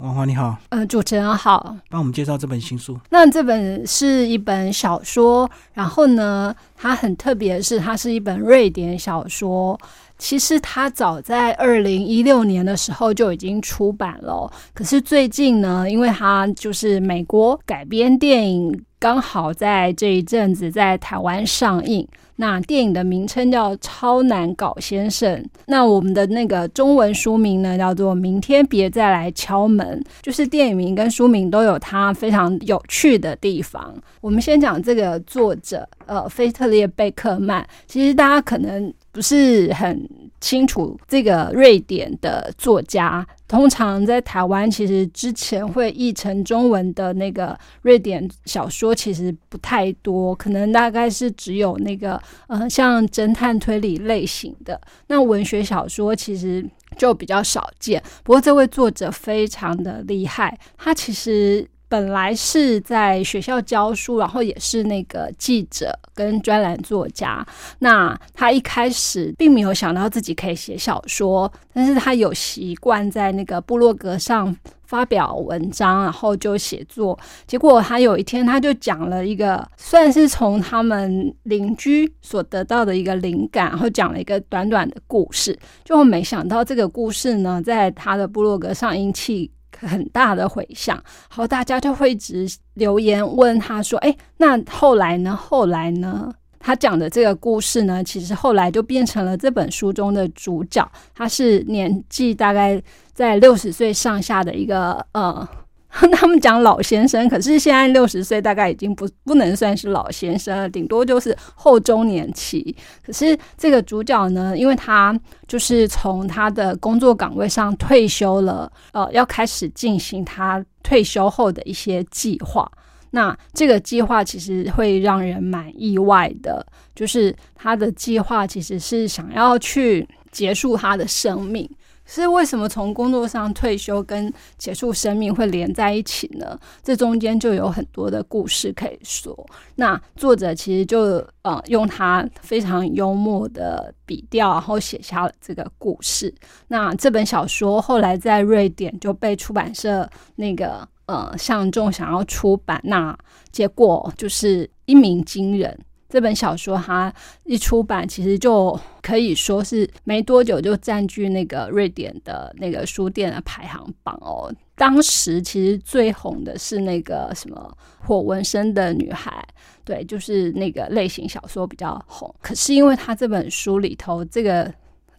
王华你好，嗯，主持人好，帮我们介绍这本新书。那这本是一本小说，然后呢，它很特别的是，它是一本瑞典小说。其实它早在二零一六年的时候就已经出版了，可是最近呢，因为它就是美国改编电影，刚好在这一阵子在台湾上映。那电影的名称叫《超难搞先生》，那我们的那个中文书名呢叫做《明天别再来敲门》，就是电影名跟书名都有它非常有趣的地方。我们先讲这个作者，呃，菲特列贝克曼，其实大家可能不是很。清楚这个瑞典的作家，通常在台湾其实之前会译成中文的那个瑞典小说其实不太多，可能大概是只有那个呃像侦探推理类型的那文学小说其实就比较少见。不过这位作者非常的厉害，他其实。本来是在学校教书，然后也是那个记者跟专栏作家。那他一开始并没有想到自己可以写小说，但是他有习惯在那个部落格上发表文章，然后就写作。结果他有一天他就讲了一个，算是从他们邻居所得到的一个灵感，然后讲了一个短短的故事。就没想到这个故事呢，在他的部落格上引起。很大的回响，好，大家就会一直留言问他说：“哎，那后来呢？后来呢？”他讲的这个故事呢，其实后来就变成了这本书中的主角。他是年纪大概在六十岁上下的一个呃。他们讲老先生，可是现在六十岁大概已经不不能算是老先生了，顶多就是后中年期。可是这个主角呢，因为他就是从他的工作岗位上退休了，呃，要开始进行他退休后的一些计划。那这个计划其实会让人蛮意外的，就是他的计划其实是想要去结束他的生命。是为什么从工作上退休跟结束生命会连在一起呢？这中间就有很多的故事可以说。那作者其实就呃用他非常幽默的笔调，然后写下了这个故事。那这本小说后来在瑞典就被出版社那个呃相中想要出版，那结果就是一鸣惊人。这本小说它一出版，其实就可以说是没多久就占据那个瑞典的那个书店的排行榜哦。当时其实最红的是那个什么火纹身的女孩，对，就是那个类型小说比较红。可是因为他这本书里头这个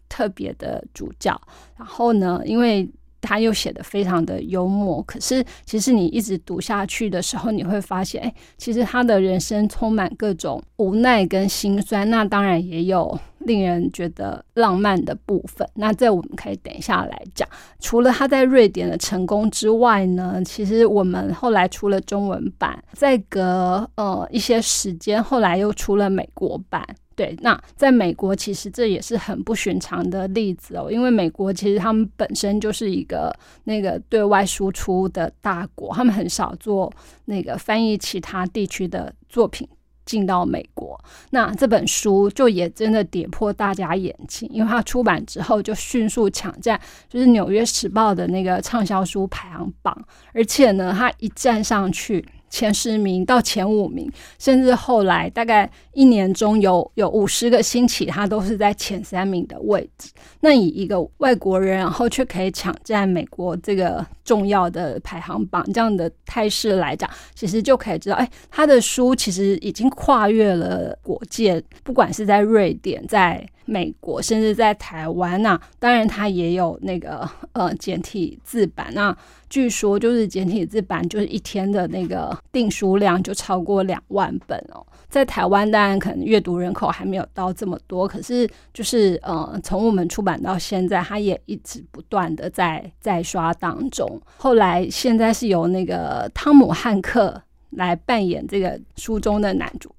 特别的主角，然后呢，因为。他又写的非常的幽默，可是其实你一直读下去的时候，你会发现，哎，其实他的人生充满各种无奈跟心酸。那当然也有令人觉得浪漫的部分。那这我们可以等一下来讲。除了他在瑞典的成功之外呢，其实我们后来出了中文版，再隔呃一些时间，后来又出了美国版。对，那在美国其实这也是很不寻常的例子哦，因为美国其实他们本身就是一个那个对外输出的大国，他们很少做那个翻译其他地区的作品进到美国。那这本书就也真的跌破大家眼睛，因为它出版之后就迅速抢占，就是《纽约时报》的那个畅销书排行榜，而且呢，它一站上去。前十名到前五名，甚至后来大概一年中有有五十个星期，他都是在前三名的位置。那以一个外国人，然后却可以抢占美国这个重要的排行榜这样的态势来讲，其实就可以知道，哎，他的书其实已经跨越了国界，不管是在瑞典、在美国，甚至在台湾那当然他也有那个呃简体字版那。据说就是简体字版，就是一天的那个订书量就超过两万本哦。在台湾，当然可能阅读人口还没有到这么多，可是就是呃，从我们出版到现在，它也一直不断的在在刷当中。后来现在是由那个汤姆汉克来扮演这个书中的男主。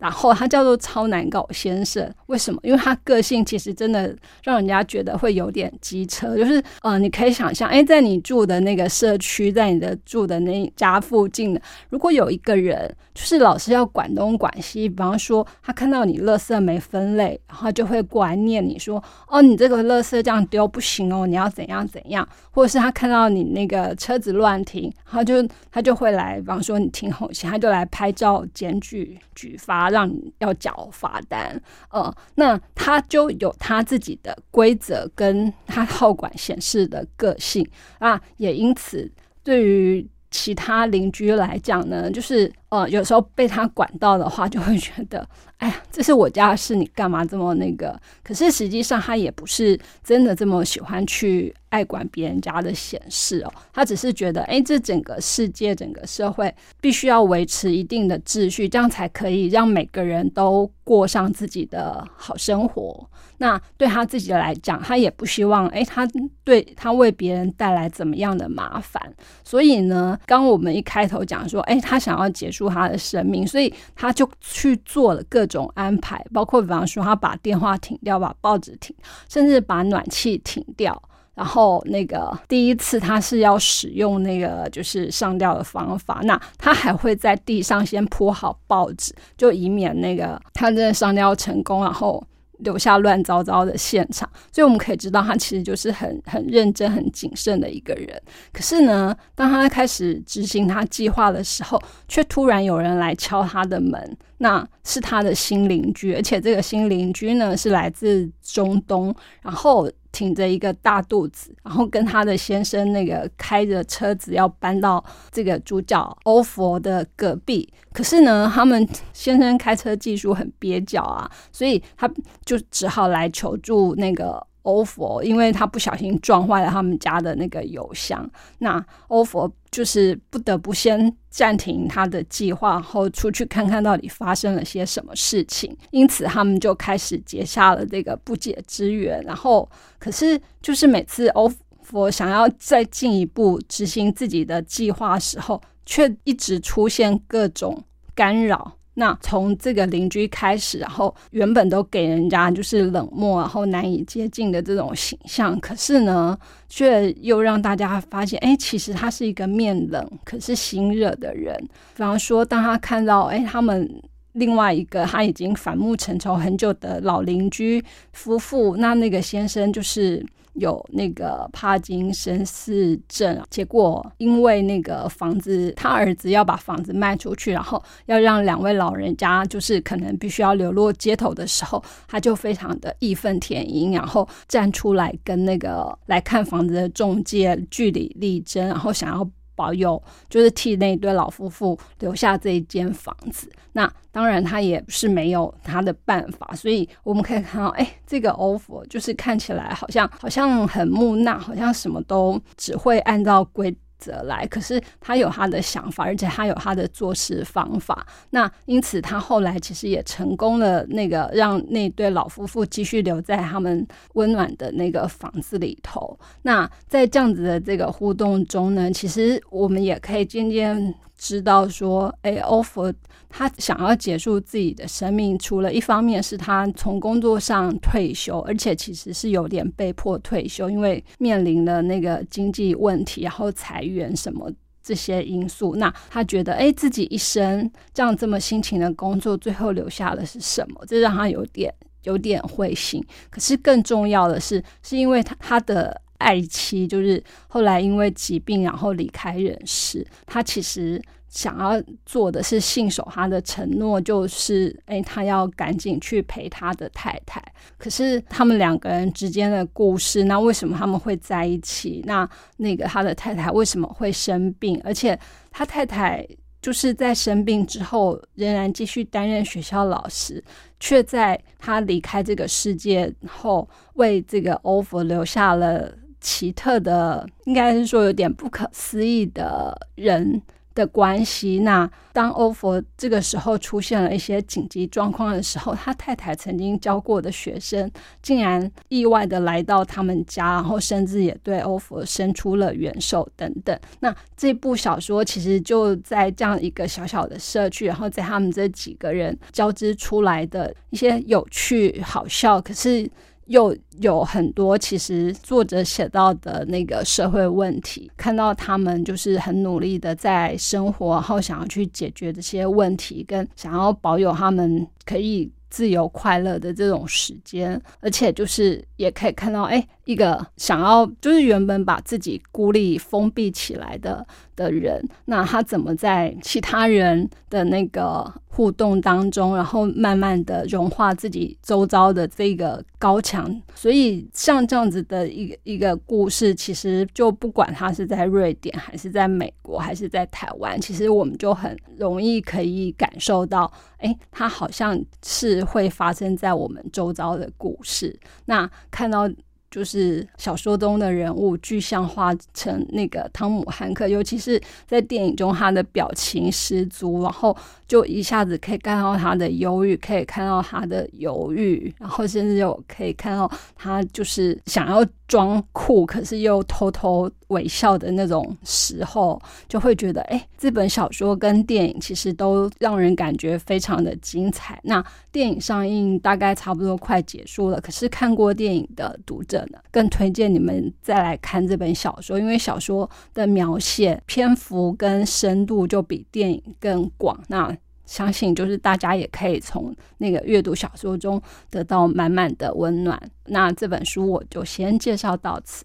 然后他叫做超难搞先生，为什么？因为他个性其实真的让人家觉得会有点机车，就是呃，你可以想象，哎，在你住的那个社区，在你的住的那家附近，如果有一个人就是老是要管东管西，比方说他看到你垃圾没分类，然后就会过来念你说，哦，你这个垃圾这样丢不行哦，你要怎样怎样，或者是他看到你那个车子乱停，然后就他就会来，比方说你停红线，他就来拍照检举举发。让你要缴罚单，呃，那他就有他自己的规则，跟他好管闲事的个性啊，也因此对于其他邻居来讲呢，就是呃，有时候被他管到的话，就会觉得，哎呀，这是我家的事，你干嘛这么那个？可是实际上他也不是真的这么喜欢去。爱管别人家的闲事哦，他只是觉得，哎，这整个世界、整个社会必须要维持一定的秩序，这样才可以让每个人都过上自己的好生活。那对他自己来讲，他也不希望，哎，他对他为别人带来怎么样的麻烦。所以呢，刚我们一开头讲说，哎，他想要结束他的生命，所以他就去做了各种安排，包括比方说，他把电话停掉，把报纸停，甚至把暖气停掉。然后那个第一次他是要使用那个就是上吊的方法，那他还会在地上先铺好报纸，就以免那个他真的上吊成功，然后留下乱糟糟的现场。所以我们可以知道，他其实就是很很认真、很谨慎的一个人。可是呢，当他开始执行他计划的时候，却突然有人来敲他的门，那是他的新邻居，而且这个新邻居呢是来自中东，然后。挺着一个大肚子，然后跟他的先生那个开着车子要搬到这个主角欧佛的隔壁，可是呢，他们先生开车技术很蹩脚啊，所以他就只好来求助那个。欧佛，因为他不小心撞坏了他们家的那个油箱，那欧佛就是不得不先暂停他的计划，然后出去看看到底发生了些什么事情。因此，他们就开始结下了这个不解之缘。然后，可是就是每次欧佛想要再进一步执行自己的计划时候，却一直出现各种干扰。那从这个邻居开始，然后原本都给人家就是冷漠，然后难以接近的这种形象，可是呢，却又让大家发现，哎，其实他是一个面冷可是心热的人。比方说，当他看到，哎，他们另外一个他已经反目成仇很久的老邻居夫妇，那那个先生就是。有那个帕金森氏症，结果因为那个房子，他儿子要把房子卖出去，然后要让两位老人家就是可能必须要流落街头的时候，他就非常的义愤填膺，然后站出来跟那个来看房子的中介据理力争，然后想要。保佑就是替那对老夫妇留下这一间房子，那当然他也是没有他的办法，所以我们可以看到，哎，这个 offer 就是看起来好像好像很木讷，好像什么都只会按照规。则来，可是他有他的想法，而且他有他的做事方法。那因此，他后来其实也成功了，那个让那对老夫妇继续留在他们温暖的那个房子里头。那在这样子的这个互动中呢，其实我们也可以渐渐。知道说，哎，欧佛他想要结束自己的生命，除了一方面是他从工作上退休，而且其实是有点被迫退休，因为面临了那个经济问题，然后裁员什么这些因素。那他觉得，哎，自己一生这样这么辛勤的工作，最后留下的是什么？这让他有点有点灰心。可是更重要的是，是因为他他的。爱妻就是后来因为疾病，然后离开人世。他其实想要做的是信守他的承诺，就是诶，他要赶紧去陪他的太太。可是他们两个人之间的故事，那为什么他们会在一起？那那个他的太太为什么会生病？而且他太太。就是在生病之后，仍然继续担任学校老师，却在他离开这个世界后，为这个欧佛留下了奇特的，应该是说有点不可思议的人的关系。那当欧佛这个时候出现了一些紧急状况的时候，他太太曾经教过的学生竟然意外的来到他们家，然后甚至也对欧佛伸出了援手等等。那这部小说其实就在这样一个小小的社区，然后在他们这几个人交织出来的一些有趣、好笑，可是。又有很多其实作者写到的那个社会问题，看到他们就是很努力的在生活，然后想要去解决这些问题，跟想要保有他们可以自由快乐的这种时间，而且就是也可以看到，哎，一个想要就是原本把自己孤立封闭起来的的人，那他怎么在其他人的那个。互动当中，然后慢慢的融化自己周遭的这个高墙，所以像这样子的一个一个故事，其实就不管他是在瑞典，还是在美国，还是在台湾，其实我们就很容易可以感受到，哎，它好像是会发生在我们周遭的故事。那看到。就是小说中的人物具象化成那个汤姆汉克，尤其是在电影中，他的表情十足，然后就一下子可以看到他的忧郁，可以看到他的犹豫，然后甚至有可以看到他就是想要。装酷，可是又偷偷微笑的那种时候，就会觉得，哎，这本小说跟电影其实都让人感觉非常的精彩。那电影上映大概差不多快结束了，可是看过电影的读者呢，更推荐你们再来看这本小说，因为小说的描写篇幅跟深度就比电影更广。那相信就是大家也可以从那个阅读小说中得到满满的温暖。那这本书我就先介绍到此。